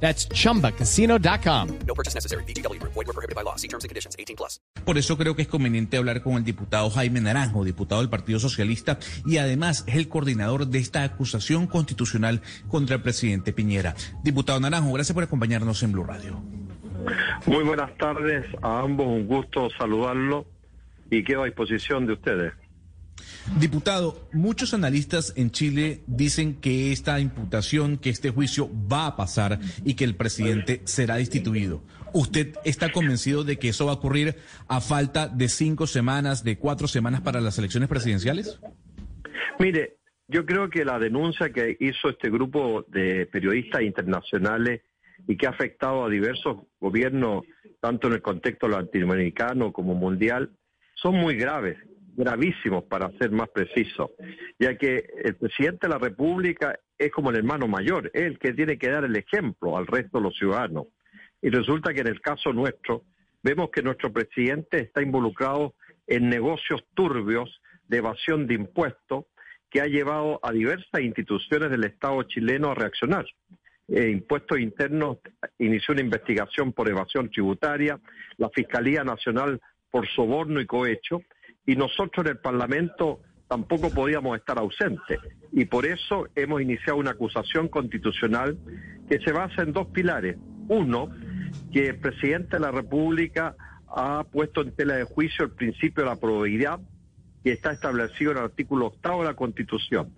That's chumbacasino.com. No purchase necessary. BGW. Void were prohibited by law. See terms and conditions. 18 plus. Por eso creo que es conveniente hablar con el diputado Jaime Naranjo, diputado del Partido Socialista, y además es el coordinador de esta acusación constitucional contra el presidente Piñera. Diputado Naranjo, gracias por acompañarnos en Blue Radio. Muy buenas tardes a ambos, un gusto saludarlo y quedo a disposición de ustedes. Diputado, muchos analistas en Chile dicen que esta imputación, que este juicio va a pasar y que el presidente será destituido. ¿Usted está convencido de que eso va a ocurrir a falta de cinco semanas, de cuatro semanas para las elecciones presidenciales? Mire, yo creo que la denuncia que hizo este grupo de periodistas internacionales y que ha afectado a diversos gobiernos, tanto en el contexto latinoamericano como mundial, son muy graves gravísimos para ser más preciso, ya que el presidente de la República es como el hermano mayor, es el que tiene que dar el ejemplo al resto de los ciudadanos. Y resulta que en el caso nuestro, vemos que nuestro presidente está involucrado en negocios turbios de evasión de impuestos que ha llevado a diversas instituciones del Estado chileno a reaccionar. Eh, Impuestos Internos inició una investigación por evasión tributaria, la Fiscalía Nacional por soborno y cohecho, y nosotros en el Parlamento tampoco podíamos estar ausentes. Y por eso hemos iniciado una acusación constitucional que se basa en dos pilares. Uno, que el presidente de la República ha puesto en tela de juicio el principio de la probabilidad que está establecido en el artículo octavo de la Constitución.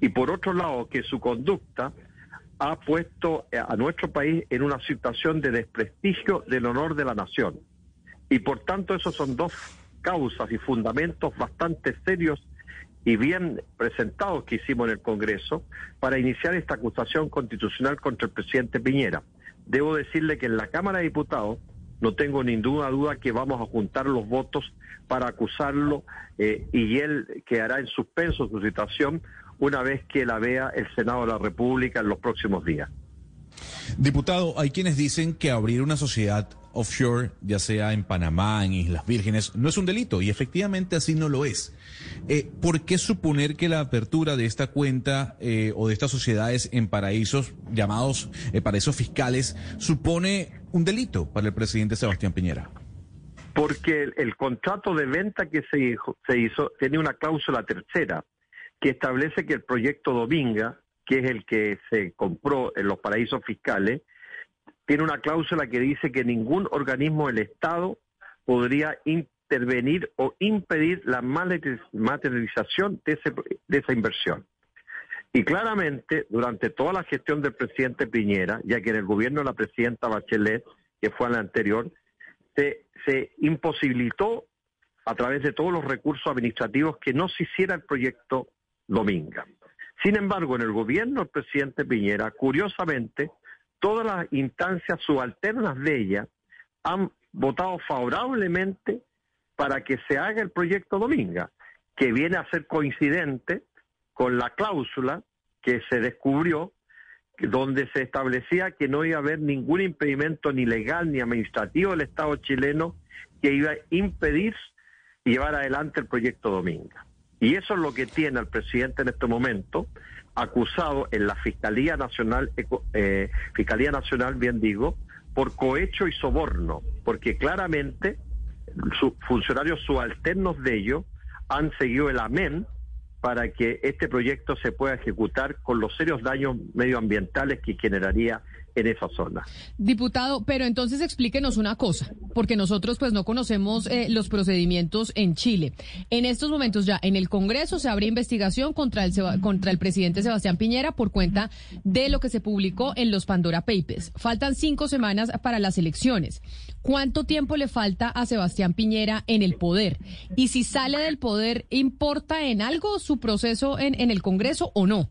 Y por otro lado, que su conducta ha puesto a nuestro país en una situación de desprestigio del honor de la nación. Y por tanto, esos son dos causas y fundamentos bastante serios y bien presentados que hicimos en el Congreso para iniciar esta acusación constitucional contra el presidente Piñera. Debo decirle que en la Cámara de Diputados no tengo ninguna duda que vamos a juntar los votos para acusarlo eh, y él quedará en suspenso su situación una vez que la vea el Senado de la República en los próximos días. Diputado, hay quienes dicen que abrir una sociedad offshore, ya sea en Panamá, en Islas Vírgenes, no es un delito y efectivamente así no lo es. Eh, ¿Por qué suponer que la apertura de esta cuenta eh, o de estas sociedades en paraísos llamados eh, paraísos fiscales supone un delito para el presidente Sebastián Piñera? Porque el, contrato de venta que se hizo tiene una cláusula tercera que establece que el proyecto Dominga, que es el que se compró en los paraísos fiscales, tiene una cláusula que dice que ningún organismo del Estado podría intervenir o impedir la materialización de, ese, de esa inversión. Y claramente, durante toda la gestión del presidente Piñera, ya que en el gobierno de la presidenta Bachelet, que fue la anterior, se, se imposibilitó a través de todos los recursos administrativos que no se hiciera el proyecto Dominga. Sin embargo, en el gobierno del presidente Piñera, curiosamente, todas las instancias subalternas de ella han votado favorablemente para que se haga el proyecto Dominga, que viene a ser coincidente con la cláusula que se descubrió, donde se establecía que no iba a haber ningún impedimento ni legal ni administrativo del Estado chileno que iba a impedir llevar adelante el proyecto Dominga. Y eso es lo que tiene el presidente en este momento, acusado en la Fiscalía Nacional, eh, Fiscalía Nacional, bien digo, por cohecho y soborno, porque claramente sus funcionarios subalternos de ellos han seguido el amén para que este proyecto se pueda ejecutar con los serios daños medioambientales que generaría en esa zona. Diputado, pero entonces explíquenos una cosa, porque nosotros pues no conocemos eh, los procedimientos en Chile. En estos momentos ya en el Congreso se abre investigación contra el, contra el presidente Sebastián Piñera por cuenta de lo que se publicó en los Pandora Papers. Faltan cinco semanas para las elecciones. ¿Cuánto tiempo le falta a Sebastián Piñera en el poder? Y si sale del poder, ¿importa en algo su proceso en, en el Congreso o no?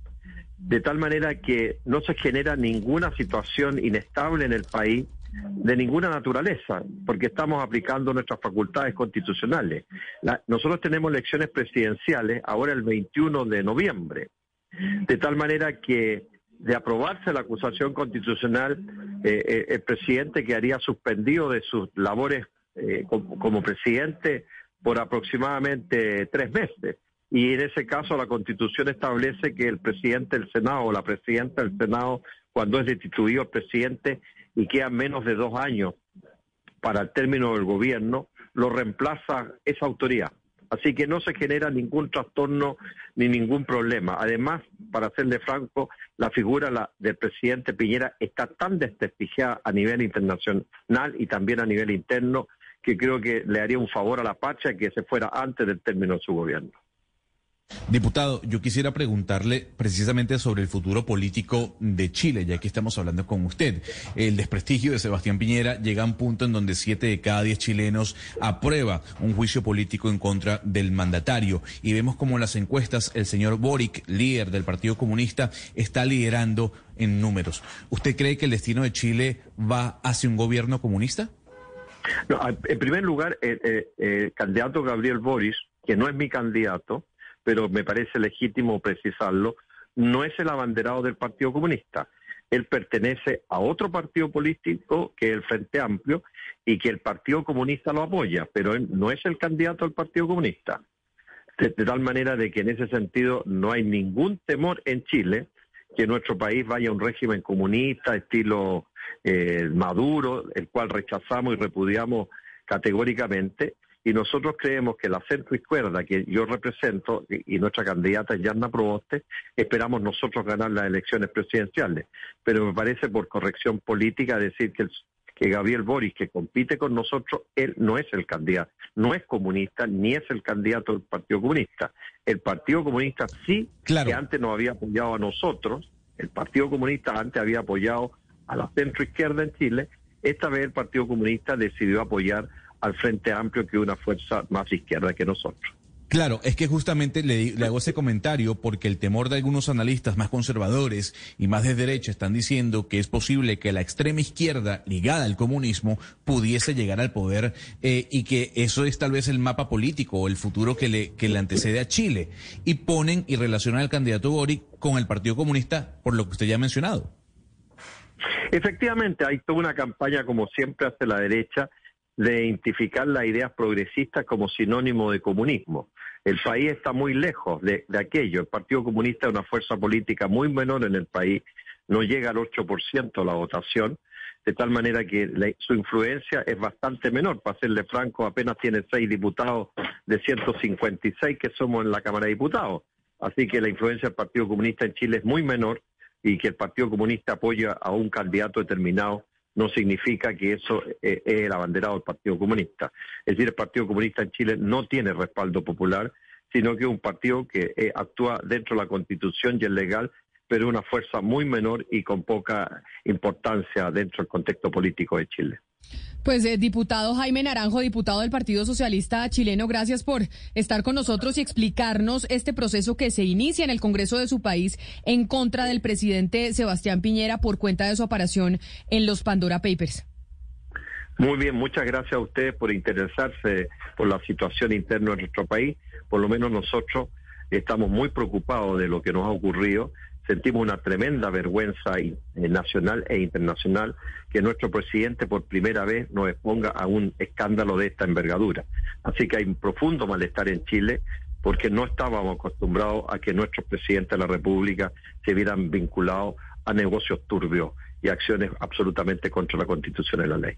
de tal manera que no se genera ninguna situación inestable en el país de ninguna naturaleza, porque estamos aplicando nuestras facultades constitucionales. La- nosotros tenemos elecciones presidenciales ahora el 21 de noviembre, de tal manera que de aprobarse la acusación constitucional, eh, eh, el presidente quedaría suspendido de sus labores eh, como, como presidente por aproximadamente tres meses. Y en ese caso la Constitución establece que el presidente del Senado o la presidenta del Senado, cuando es destituido el presidente y quedan menos de dos años para el término del gobierno, lo reemplaza esa autoridad. Así que no se genera ningún trastorno ni ningún problema. Además, para serle franco, la figura del presidente Piñera está tan desprestigiada a nivel internacional y también a nivel interno que creo que le haría un favor a la patria que se fuera antes del término de su gobierno. Diputado, yo quisiera preguntarle precisamente sobre el futuro político de Chile, ya que estamos hablando con usted. El desprestigio de Sebastián Piñera llega a un punto en donde siete de cada diez chilenos aprueba un juicio político en contra del mandatario. Y vemos como en las encuestas el señor Boric, líder del Partido Comunista, está liderando en números. ¿Usted cree que el destino de Chile va hacia un gobierno comunista? En primer lugar, el, el- el candidato Gabriel Boris, que no es mi candidato, pero me parece legítimo precisarlo, no es el abanderado del Partido Comunista. Él pertenece a otro partido político que es el Frente Amplio y que el Partido Comunista lo apoya, pero él no es el candidato del Partido Comunista. De, de tal manera de que en ese sentido no hay ningún temor en Chile que nuestro país vaya a un régimen comunista, estilo eh, Maduro, el cual rechazamos y repudiamos categóricamente. Y nosotros creemos que la centro izquierda que yo represento y nuestra candidata Yarna Proboste, esperamos nosotros ganar las elecciones presidenciales. Pero me parece por corrección política decir que, el- que Gabriel Boris, que compite con nosotros, él no es el candidato, no es comunista, ni es el candidato del Partido Comunista. El Partido Comunista sí, Claro. que antes nos había apoyado a nosotros, el Partido Comunista antes había apoyado a la centro izquierda en Chile, esta vez el Partido Comunista decidió apoyar al Frente Amplio, que una fuerza más izquierda que nosotros. Claro, es que justamente le, le hago ese comentario porque el temor de algunos analistas más conservadores y más de derecha están diciendo que es posible que la extrema izquierda ligada al comunismo pudiese llegar al poder eh, y que eso es tal vez el mapa político o el futuro que le, que le antecede a Chile. Y ponen y relacionan al candidato Boric con el Partido Comunista por lo que usted ya ha mencionado. Efectivamente, hay toda una campaña, como siempre hace la derecha, de identificar las ideas progresistas como sinónimo de comunismo. El país está muy lejos de, aquello. El Partido Comunista es una fuerza política muy menor en el país, no llega al 8% la votación, de tal manera que su influencia es bastante menor. Para serle franco, apenas tiene seis diputados de 156 que somos en la Cámara de Diputados. Así que la influencia del Partido Comunista en Chile es muy menor y que el Partido Comunista apoya a un candidato determinado no significa que eso eh, es el abanderado del Partido Comunista. Es decir, el Partido Comunista en Chile no tiene respaldo popular, sino que es un partido que eh, actúa dentro de la Constitución y es legal, pero una fuerza muy menor y con poca importancia dentro del contexto político de Chile. Pues eh, diputado Jaime Naranjo, diputado del Partido Socialista Chileno, gracias por estar con nosotros y explicarnos este proceso que se inicia en el Congreso de su país en contra del presidente Sebastián Piñera por cuenta de su aparición en los Pandora Papers. Muy bien, muchas gracias a ustedes por interesarse por la situación interna de nuestro país. Por lo menos nosotros estamos muy preocupados de lo que nos ha ocurrido. Sentimos una tremenda vergüenza eh, nacional e internacional que nuestro presidente por primera vez nos exponga a un escándalo de esta envergadura. Así que hay un profundo malestar en Chile porque no estábamos acostumbrados a que nuestros presidentes de la República se vieran vinculados a negocios turbios y acciones absolutamente contra la Constitución y la ley.